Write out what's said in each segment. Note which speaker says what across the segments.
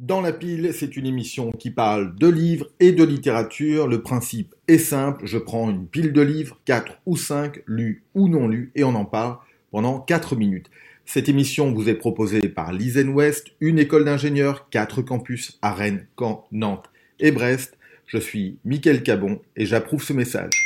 Speaker 1: Dans la pile, c'est une émission qui parle de livres et de littérature. Le principe est simple, je prends une pile de livres, 4 ou 5, lus ou non lus, et on en parle pendant 4 minutes. Cette émission vous est proposée par l'Isen West, une école d'ingénieurs, 4 campus à Rennes, Caen, Nantes et Brest. Je suis Mickaël Cabon et j'approuve ce message.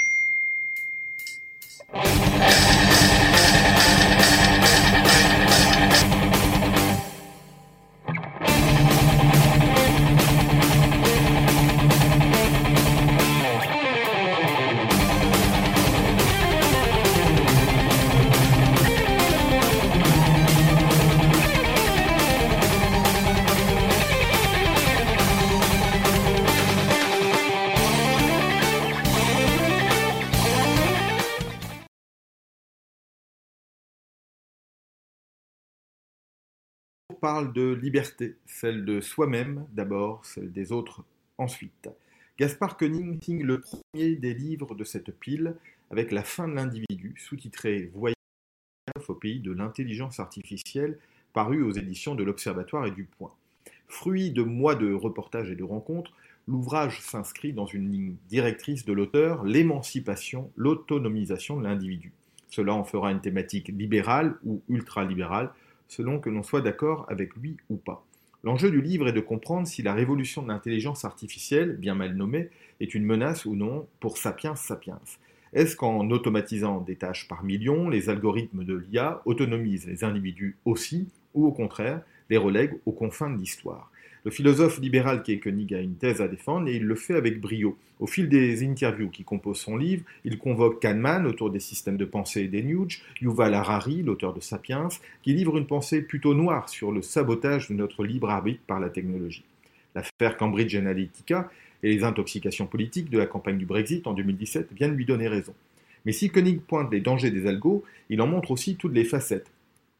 Speaker 1: Parle de liberté, celle de soi-même d'abord, celle des autres ensuite. Gaspard Koenig signe le premier des livres de cette pile avec La fin de l'individu, sous-titré Voyage au pays de l'intelligence artificielle, paru aux éditions de l'Observatoire et du Point. Fruit de mois de reportages et de rencontres, l'ouvrage s'inscrit dans une ligne directrice de l'auteur, l'émancipation, l'autonomisation de l'individu. Cela en fera une thématique libérale ou ultralibérale, selon que l'on soit d'accord avec lui ou pas. L'enjeu du livre est de comprendre si la révolution de l'intelligence artificielle, bien mal nommée, est une menace ou non pour Sapiens Sapiens. Est-ce qu'en automatisant des tâches par millions, les algorithmes de l'IA autonomisent les individus aussi, ou au contraire, les relèguent aux confins de l'histoire? Le philosophe libéral qui est Koenig a une thèse à défendre et il le fait avec brio. Au fil des interviews qui composent son livre, il convoque Kahneman autour des systèmes de pensée et des Yuval Harari, l'auteur de Sapiens, qui livre une pensée plutôt noire sur le sabotage de notre libre arbitre par la technologie. L'affaire Cambridge Analytica et les intoxications politiques de la campagne du Brexit en 2017 viennent lui donner raison. Mais si Koenig pointe les dangers des algos, il en montre aussi toutes les facettes.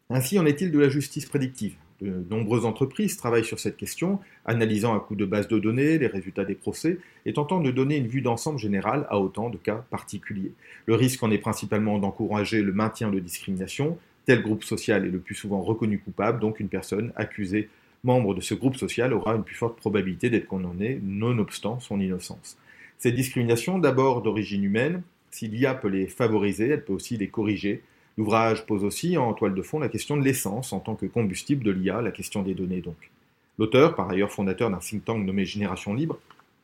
Speaker 1: Ainsi en est-il de la justice prédictive de nombreuses entreprises travaillent sur cette question, analysant à coup de base de données les résultats des procès et tentant de donner une vue d'ensemble générale à autant de cas particuliers. Le risque en est principalement d'encourager le maintien de discrimination. Tel groupe social est le plus souvent reconnu coupable, donc une personne accusée membre de ce groupe social aura une plus forte probabilité d'être condamnée, nonobstant son innocence. Ces discriminations, d'abord d'origine humaine, si l'IA peut les favoriser, elle peut aussi les corriger L'ouvrage pose aussi en toile de fond la question de l'essence en tant que combustible de l'IA, la question des données donc. L'auteur, par ailleurs fondateur d'un think tank nommé Génération Libre,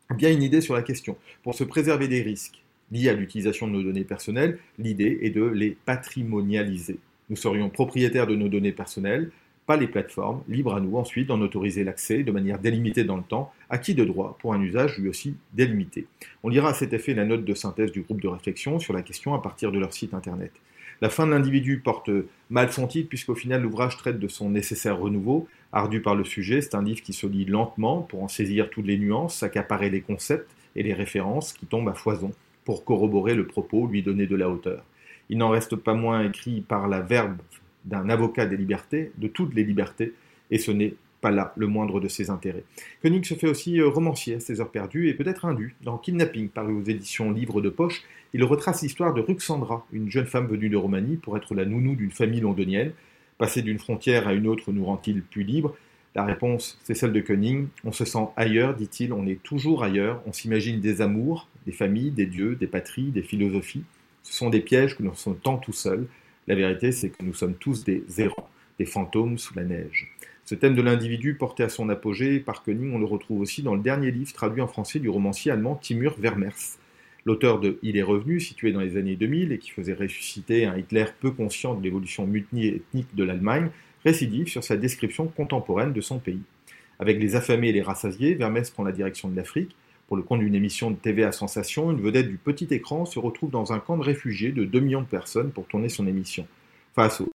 Speaker 1: a bien une idée sur la question. Pour se préserver des risques liés à l'utilisation de nos données personnelles, l'idée est de les patrimonialiser. Nous serions propriétaires de nos données personnelles, pas les plateformes, libre à nous ensuite d'en autoriser l'accès de manière délimitée dans le temps, acquis de droit pour un usage lui aussi délimité. On lira à cet effet la note de synthèse du groupe de réflexion sur la question à partir de leur site internet. La fin de l'individu porte mal son titre, puisqu'au final, l'ouvrage traite de son nécessaire renouveau. Ardu par le sujet, c'est un livre qui se lit lentement pour en saisir toutes les nuances, s'accaparer les concepts et les références qui tombent à foison pour corroborer le propos, lui donner de la hauteur. Il n'en reste pas moins écrit par la verbe d'un avocat des libertés, de toutes les libertés, et ce n'est pas là le moindre de ses intérêts. Koenig se fait aussi euh, romancier à ses heures perdues et peut-être indu. Dans Kidnapping, paru aux éditions Livres de Poche, il retrace l'histoire de Ruxandra, une jeune femme venue de Roumanie pour être la nounou d'une famille londonienne. Passer d'une frontière à une autre nous rend-il plus libre? La réponse, c'est celle de Koenig. On se sent ailleurs, dit-il, on est toujours ailleurs, on s'imagine des amours, des familles, des dieux, des patries, des philosophies. Ce sont des pièges que nous sommes tant tout seuls. La vérité, c'est que nous sommes tous des errants, des fantômes sous la neige. Ce thème de l'individu porté à son apogée par Koenig, on le retrouve aussi dans le dernier livre traduit en français du romancier allemand Timur Vermers. L'auteur de Il est revenu, situé dans les années 2000 et qui faisait ressusciter un Hitler peu conscient de l'évolution ethnique de l'Allemagne, récidive sur sa description contemporaine de son pays. Avec les affamés et les rassasiés, Vermès prend la direction de l'Afrique. Pour le compte d'une émission de TV à sensation, une vedette du petit écran se retrouve dans un camp de réfugiés de 2 millions de personnes pour tourner son émission. Face aux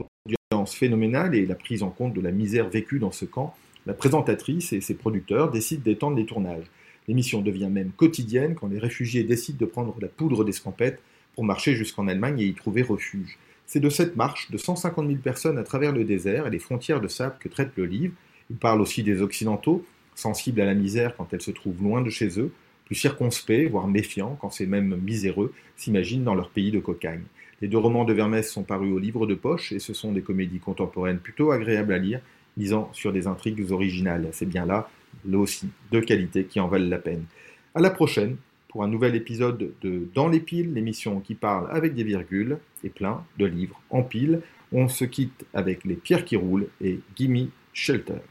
Speaker 1: phénoménale et la prise en compte de la misère vécue dans ce camp, la présentatrice et ses producteurs décident d'étendre les tournages. L'émission devient même quotidienne quand les réfugiés décident de prendre la poudre d'escampette pour marcher jusqu'en Allemagne et y trouver refuge. C'est de cette marche de 150 000 personnes à travers le désert et les frontières de sable que traite le livre. Il parle aussi des Occidentaux, sensibles à la misère quand elle se trouve loin de chez eux, plus circonspects, voire méfiants quand ces mêmes miséreux s'imaginent dans leur pays de cocagne. Les deux romans de Vermès sont parus au livre de poche et ce sont des comédies contemporaines plutôt agréables à lire, misant sur des intrigues originales. C'est bien là là aussi, de qualité qui en valent la peine. À la prochaine pour un nouvel épisode de Dans les piles, l'émission qui parle avec des virgules et plein de livres en piles. On se quitte avec Les pierres qui roulent et Gimme Shelter.